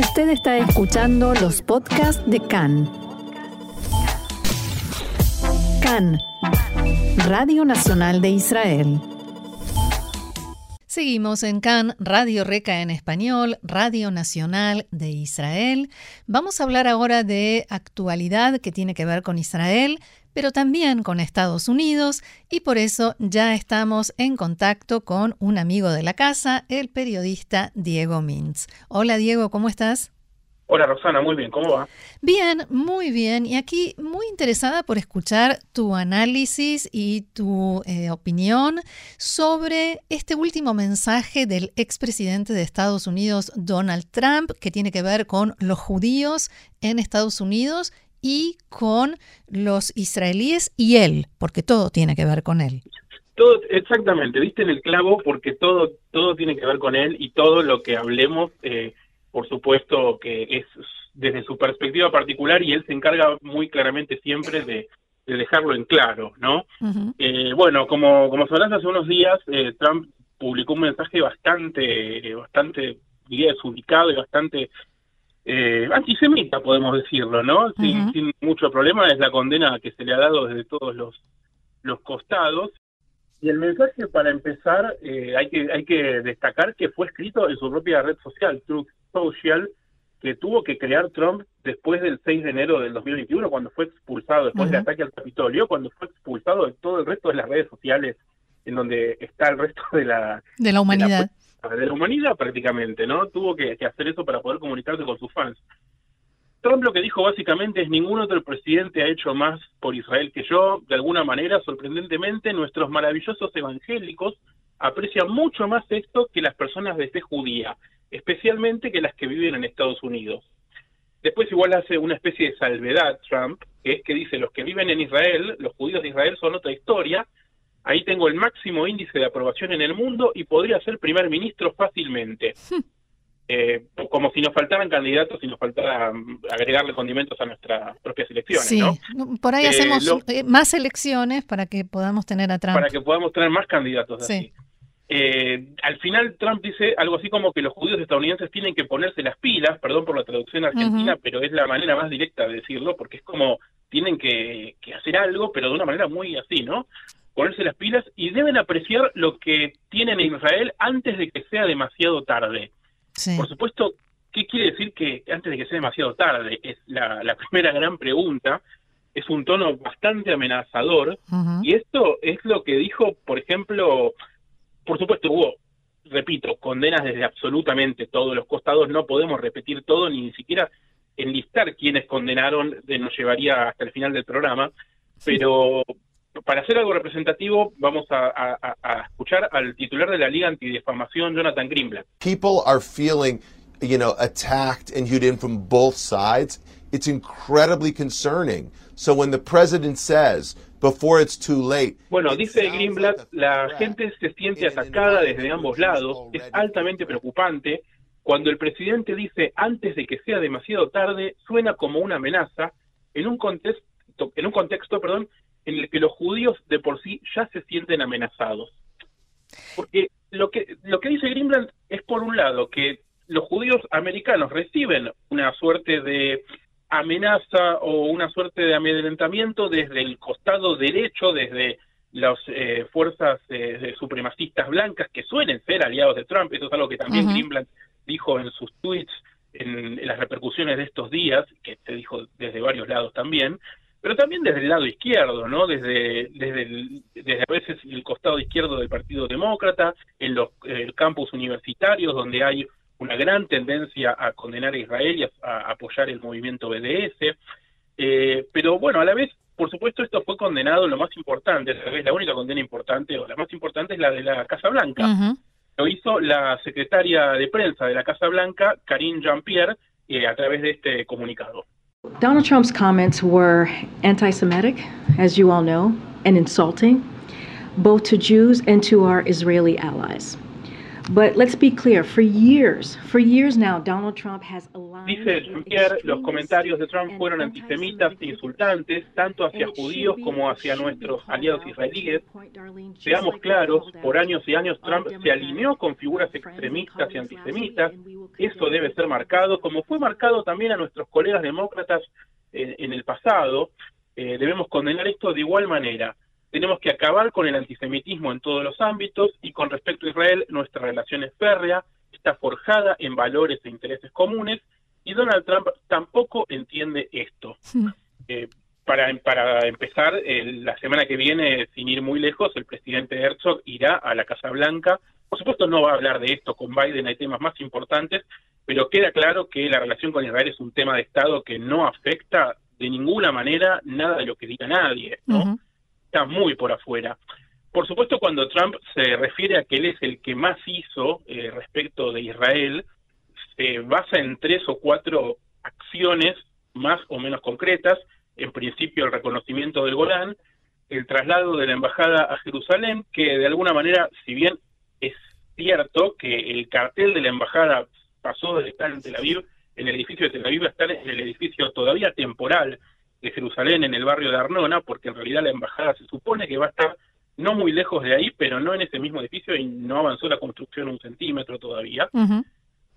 Usted está escuchando los podcasts de CAN. CAN, Radio Nacional de Israel. Seguimos en CAN, Radio Reca en español, Radio Nacional de Israel. Vamos a hablar ahora de actualidad que tiene que ver con Israel, pero también con Estados Unidos y por eso ya estamos en contacto con un amigo de la casa, el periodista Diego Mintz. Hola Diego, ¿cómo estás? Hola Roxana, muy bien, ¿cómo va? Bien, muy bien. Y aquí muy interesada por escuchar tu análisis y tu eh, opinión sobre este último mensaje del expresidente de Estados Unidos, Donald Trump, que tiene que ver con los judíos en Estados Unidos y con los israelíes y él, porque todo tiene que ver con él. Todo, exactamente, viste en el clavo porque todo, todo tiene que ver con él y todo lo que hablemos, eh, por supuesto que es desde su perspectiva particular y él se encarga muy claramente siempre de, dejarlo en claro, ¿no? Eh, bueno, como, como sabrás, hace unos días eh, Trump publicó un mensaje bastante, bastante, diría, desubicado y bastante eh, antisemita, podemos decirlo, ¿no? Sin, mucho problema, es la condena que se le ha dado desde todos los, los costados. Y el mensaje, para empezar, eh, hay, que, hay que destacar que fue escrito en su propia red social, Truth Social, que tuvo que crear Trump después del 6 de enero del 2021, cuando fue expulsado, después del ataque al Capitolio, cuando fue expulsado de todo el resto de las redes sociales en donde está el resto de la... De la humanidad de la humanidad prácticamente, ¿no? Tuvo que, hacer eso para poder comunicarse con sus fans. Trump lo que dijo básicamente es ningún otro presidente ha hecho más por Israel que yo. De alguna manera, sorprendentemente, nuestros maravillosos evangélicos aprecian mucho más esto que las personas de fe judía, especialmente que las que viven en Estados Unidos. Después igual hace una especie de salvedad Trump, que es que dice los que viven en Israel, los judíos de Israel son otra historia, Ahí tengo el máximo índice de aprobación en el mundo y podría ser primer ministro fácilmente. Hmm. Eh, como si nos faltaran candidatos y nos faltara mm, agregarle condimentos a nuestras propias elecciones. Sí, por ahí eh, hacemos eh, más elecciones para que podamos tener a Trump. Para que podamos tener más candidatos. Sí. al final Trump dice algo así como que los judíos estadounidenses tienen que ponerse las pilas, perdón por la traducción argentina, pero es la manera más directa de decirlo, porque es como tienen que, que hacer algo, pero de una manera muy así, ¿no? Ponerse las pilas y deben apreciar lo que tienen en Israel antes de que sea demasiado tarde. Por supuesto, ¿qué quiere decir que antes de que sea demasiado tarde? Es la, primera gran pregunta. Es un tono bastante amenazador. Y esto es lo que dijo, por ejemplo, por supuesto hubo, repito, condenas desde absolutamente todos los costados. No podemos repetir todo, ni siquiera enlistar quienes condenaron, nos llevaría hasta el final del programa. Pero para hacer algo representativo, vamos a, escuchar al titular de la Liga Antidifamación, Jonathan Greenblatt. People are feeling, you know, attacked and hewed in from both sides. It's incredibly concerning. So when the president says, before it's too late. Bueno, dice Greenblatt, la gente se siente atacada desde ambos lados. Es altamente preocupante. Cuando el presidente dice antes de que sea demasiado tarde, suena como una amenaza en un contexto, en un contexto, perdón, en el que los judíos de por sí ya se sienten amenazados. Porque lo que, lo que dice Greenblatt es, por un lado, que los judíos americanos reciben una suerte de amenaza o una suerte de amedrentamiento desde el costado derecho, desde las eh, fuerzas eh, supremacistas blancas que suelen ser aliados de Trump. Eso es algo que también Greenblatt dijo en sus tweets en, las repercusiones de estos días, que se dijo desde varios lados también pero también desde el lado izquierdo, ¿no? Desde, desde, desde a veces el costado izquierdo del Partido Demócrata, en los campus universitarios, donde hay una gran tendencia a condenar a Israel y a, apoyar el movimiento BDS. Eh, pero bueno, a la vez, por supuesto, esto fue condenado, lo más importante, la única condena importante, o la más importante es la de la Casa Blanca. Lo hizo la secretaria de prensa de la Casa Blanca, Karine Jean-Pierre, eh, a través de este comunicado. Donald Trump's comments were anti Semitic, as you all know, and insulting, both to Jews and to our Israeli allies. But let's be clear, for years, for years now, Donald Trump has aligned Dice Jean-Pierre, los comentarios de Trump fueron antisemitas e insultantes, tanto hacia judíos como hacia nuestros aliados israelíes. Seamos claros, por años y años Trump se alineó con figuras extremistas y antisemitas. Eso debe ser marcado, como fue marcado también a nuestros colegas demócratas eh, en el pasado. Eh, debemos condenar esto de igual manera. Tenemos que acabar con el antisemitismo en todos los ámbitos y con respecto a Israel, nuestra relación es férrea, está forjada en valores e intereses comunes y Donald Trump tampoco entiende esto. Eh, para, para empezar, la semana que viene, sin ir muy lejos, el presidente Herzog irá a la Casa Blanca. Por supuesto, no va a hablar de esto con Biden, hay temas más importantes, pero queda claro que la relación con Israel es un tema de Estado que no afecta de ninguna manera nada de lo que diga nadie. ¿no? está muy por afuera. Por supuesto, cuando Trump se refiere a que él es el que más hizo eh, respecto de Israel, se basa en tres o cuatro acciones más o menos concretas. En principio, el reconocimiento del Golán, el traslado de la embajada a Jerusalén, que de alguna manera, si bien es cierto que el cartel de la embajada pasó de estar en Tel Aviv, en el edificio de Tel Aviv, a estar en el edificio todavía temporal de Jerusalén, en el barrio de Arnona, porque en realidad la embajada se supone que va a estar no muy lejos de ahí, pero no en ese mismo edificio y no avanzó la construcción un centímetro todavía.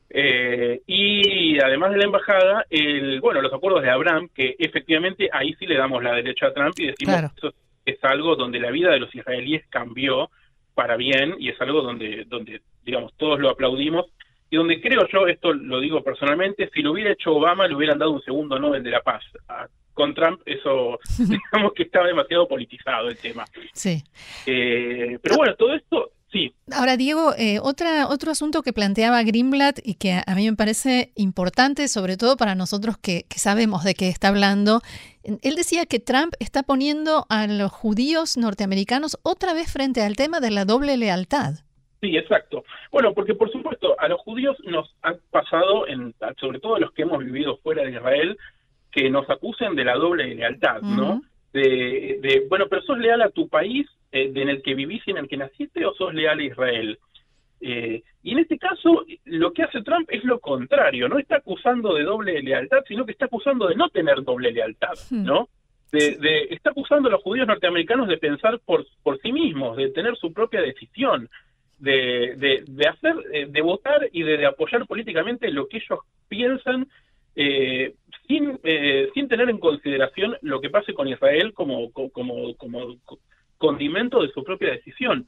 eh, y además de la embajada, el, bueno, los acuerdos de Abraham, que efectivamente ahí sí le damos la derecha a Trump y decimos que eso es algo donde la vida de los israelíes cambió para bien y es algo donde, donde digamos, todos lo aplaudimos y donde creo yo, esto lo digo personalmente, si lo hubiera hecho Obama le hubieran dado un segundo Nobel de la Paz a con Trump eso, digamos que estaba demasiado politizado el tema. Sí. Eh, pero bueno, todo esto, sí. Ahora, Diego, eh, otra, otro asunto que planteaba Greenblatt y que a, mí me parece importante, sobre todo para nosotros que, que sabemos de qué está hablando, él decía que Trump está poniendo a los judíos norteamericanos otra vez frente al tema de la doble lealtad. Sí, exacto. Bueno, porque por supuesto a los judíos nos han pasado, en, sobre todo los que hemos vivido fuera de Israel, que nos acusen de la doble lealtad, ¿no? De, de, bueno, pero sos leal a tu país eh, en el que vivís y en el que naciste o sos leal a Israel. Eh, y en este caso, lo que hace Trump es lo contrario, no está acusando de doble lealtad, sino que está acusando de no tener doble lealtad, ¿no? De, de, está acusando a los judíos norteamericanos de pensar por, por sí mismos, de tener su propia decisión, de, de, de hacer, eh, de votar y de, de apoyar políticamente lo que ellos piensan eh, sin, eh, sin tener en consideración lo que pase con Israel como, como, como condimento de su propia decisión.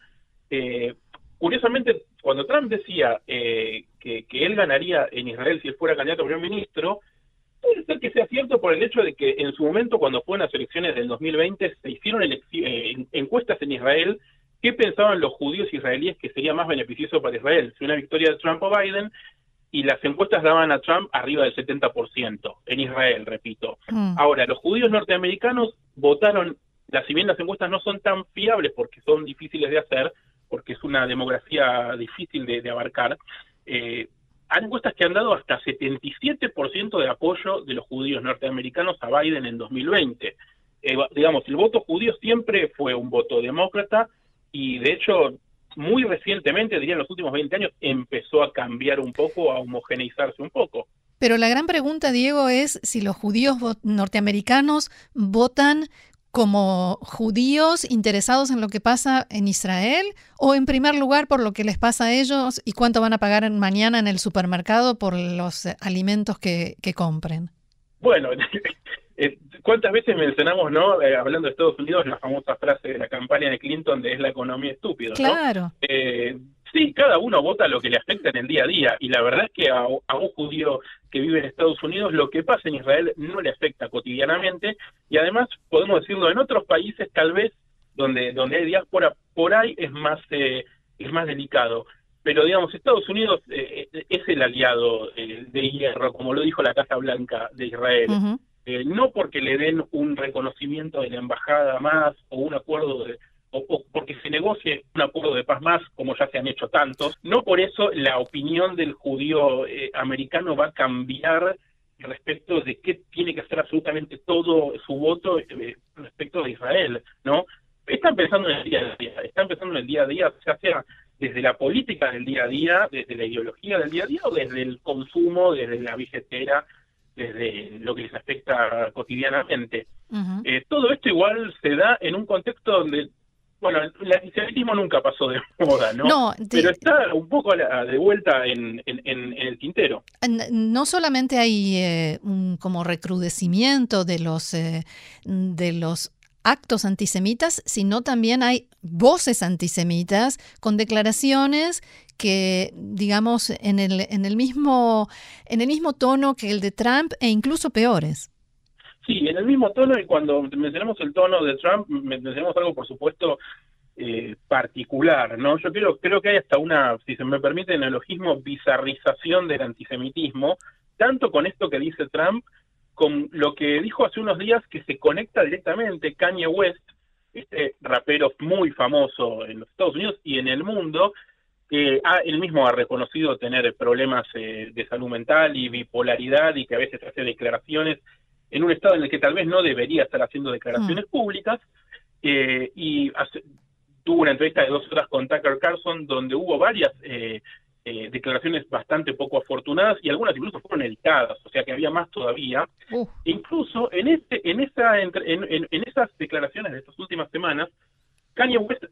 Eh, curiosamente, cuando Trump decía eh, que, que, él ganaría en Israel si él fuera candidato a primer ministro, puede ser que sea cierto por el hecho de que en su momento, cuando fue en las elecciones del 2020, se hicieron eh, encuestas en Israel qué pensaban los judíos israelíes que sería más beneficioso para Israel, si una victoria de Trump o Biden, y las encuestas daban a Trump arriba del 70%, en Israel, repito. Mm. Ahora, los judíos norteamericanos votaron, las, si bien las encuestas no son tan fiables porque son difíciles de hacer, porque es una demografía difícil de, de abarcar, eh, hay encuestas que han dado hasta 77% de apoyo de los judíos norteamericanos a Biden en 2020. Eh, digamos, el voto judío siempre fue un voto demócrata y de hecho muy recientemente, diría en los últimos 20 años, empezó a cambiar un poco, a homogeneizarse un poco. Pero la gran pregunta, Diego, es si los judíos norteamericanos votan como judíos interesados en lo que pasa en Israel o en primer lugar por lo que les pasa a ellos y cuánto van a pagar mañana en el supermercado por los alimentos que, que compren. Bueno, Eh, ¿Cuántas veces mencionamos, no, eh, hablando de Estados Unidos, la famosa frase de la campaña de Clinton de es la economía estúpida? Claro. Eh, sí, cada uno vota lo que le afecta en el día a día y la verdad es que a, a, un judío que vive en Estados Unidos lo que pasa en Israel no le afecta cotidianamente y además podemos decirlo en otros países tal vez donde donde hay diáspora por ahí es más eh, es más delicado pero digamos Estados Unidos eh, es el aliado eh, de hierro como lo dijo la Casa Blanca de Israel uh -huh eh, no porque le den un reconocimiento de la embajada más o un acuerdo de, o, porque se negocie un acuerdo de paz más, como ya se han hecho tantos, no por eso la opinión del judío eh, americano va a cambiar respecto de qué tiene que hacer absolutamente todo su voto eh, respecto de Israel, ¿no? Están pensando en el día a día, están pensando en el día a día, ya sea desde la política del día a día, desde la ideología del día a día o desde el consumo, desde la billetera, desde lo que les afecta cotidianamente. Eh, todo esto igual se da en un contexto donde bueno, el antisemitismo nunca pasó de moda, ¿no? Pero está un poco de vuelta en, el tintero. No solamente hay eh, un como recrudecimiento de los, eh, de los actos antisemitas, sino también hay voces antisemitas con declaraciones que, digamos, en el, en el, mismo, en el mismo tono que el de Trump e incluso peores. Sí, en el mismo tono y cuando mencionamos el tono de Trump, mencionamos algo, por supuesto, eh, particular, ¿no? Yo creo, creo que hay hasta una, si se me permite el neologismo, bizarrización del antisemitismo, tanto con esto que dice Trump, con lo que dijo hace unos días que se conecta directamente Kanye West, este rapero muy famoso en los Estados Unidos y en el mundo, que él mismo ha reconocido tener problemas eh, de salud mental y bipolaridad y que a veces hace declaraciones en un estado en el que tal vez no debería estar haciendo declaraciones mm. públicas, eh, y tuvo una entrevista de dos horas con Tucker Carlson donde hubo varias eh, eh, declaraciones bastante poco afortunadas y algunas incluso fueron editadas, o sea que había más todavía. Incluso en este, en esa, en, en, esas declaraciones de estas últimas semanas, Kanye West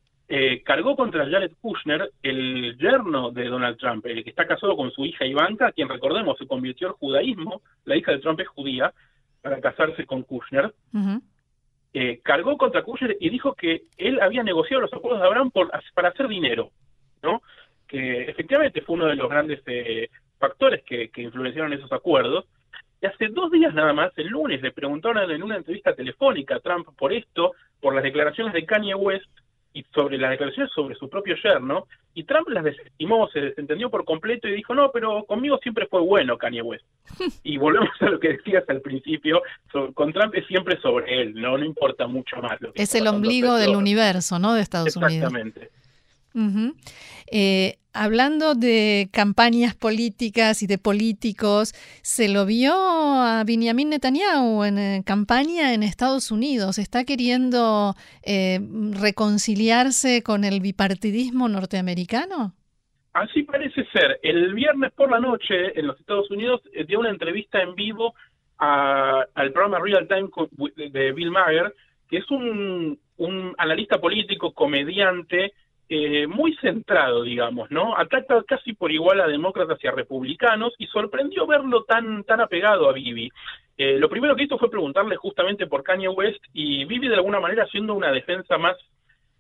cargó contra Jared Kushner, el yerno de Donald Trump, el que está casado con su hija Ivanka, quien recordemos se convirtió al judaísmo, la hija de Trump es judía, para casarse con Kushner, eh, cargó contra Kushner y dijo que él había negociado los acuerdos de Abraham por, para hacer dinero, ¿no? Que efectivamente fue uno de los grandes eh, factores que, que influenciaron esos acuerdos. Y hace dos días nada más, el lunes, le preguntaron en una entrevista telefónica a Trump por esto, por las declaraciones de Kanye West, y sobre las declaraciones sobre su propio yerno, y Trump las desestimó, se desentendió por completo y dijo, no, pero conmigo siempre fue bueno Kanye West. y volvemos a lo que decías al principio, con Trump es siempre sobre él, no no importa mucho más. Lo es el ombligo del universo, ¿no? De Estados Unidos. Exactamente. Eh, hablando de campañas políticas y de políticos, se lo vio a Benjamin Netanyahu en, eh, campaña en Estados Unidos. ¿Está queriendo eh, reconciliarse con el bipartidismo norteamericano? Así parece ser. El viernes por la noche en los Estados Unidos dio una entrevista en vivo al programa Real Time de Bill Maher, que es un analista político, comediante, eh, muy centrado, digamos, ¿no? Ataca casi por igual a demócratas y a republicanos y sorprendió verlo tan, tan apegado a Bibi. Eh, lo primero que hizo fue preguntarle justamente por Kanye West y Bibi de alguna manera haciendo una defensa más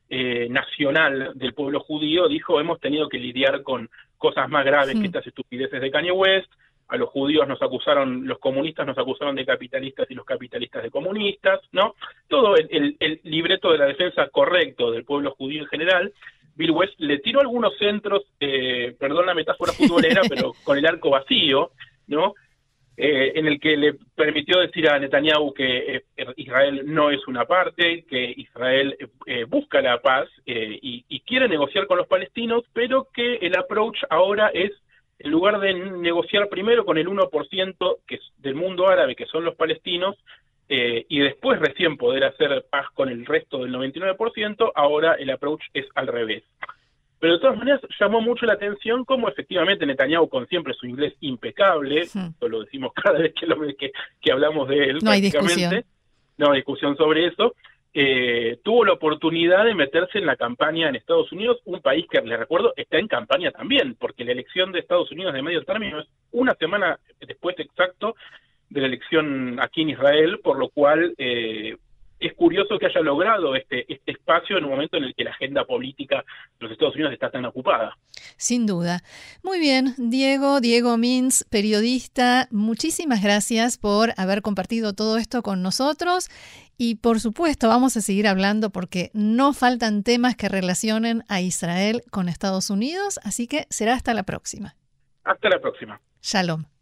eh, nacional del pueblo judío, dijo hemos tenido que lidiar con cosas más graves que estas estupideces de Kanye West, a los judíos nos acusaron, los comunistas nos acusaron de capitalistas y los capitalistas de comunistas, ¿no? Todo el, el, libreto de la defensa correcto del pueblo judío en general. Bill West le tiró algunos centros, eh, perdón la metáfora futbolera, pero con el arco vacío, ¿no? Eh, en el que le permitió decir a Netanyahu que eh, Israel no es una parte, que Israel eh, busca la paz y, y, quiere negociar con los palestinos, pero que el approach ahora es en lugar de negociar primero con el 1% que es del mundo árabe, que son los palestinos, eh, y después recién poder hacer paz con el resto del 99%, ahora el approach es al revés. Pero de todas maneras llamó mucho la atención cómo efectivamente Netanyahu, con siempre su inglés impecable, eso lo decimos cada vez que, lo, que, que hablamos de él, no hay discusión. no hay discusión sobre eso, eh, tuvo la oportunidad de meterse en la campaña en Estados Unidos, un país que, les recuerdo, está en campaña también, porque la elección de Estados Unidos de medio término es una semana después exacto de la elección aquí en Israel, por lo cual eh, es curioso que haya logrado este, este espacio en un momento en el que la agenda política de los Estados Unidos está tan ocupada. Sin duda. Muy bien, Diego, Diego Mins, periodista, muchísimas gracias por haber compartido todo esto con nosotros y por supuesto vamos a seguir hablando porque no faltan temas que relacionen a Israel con Estados Unidos, así que será hasta la próxima. Hasta la próxima. Shalom.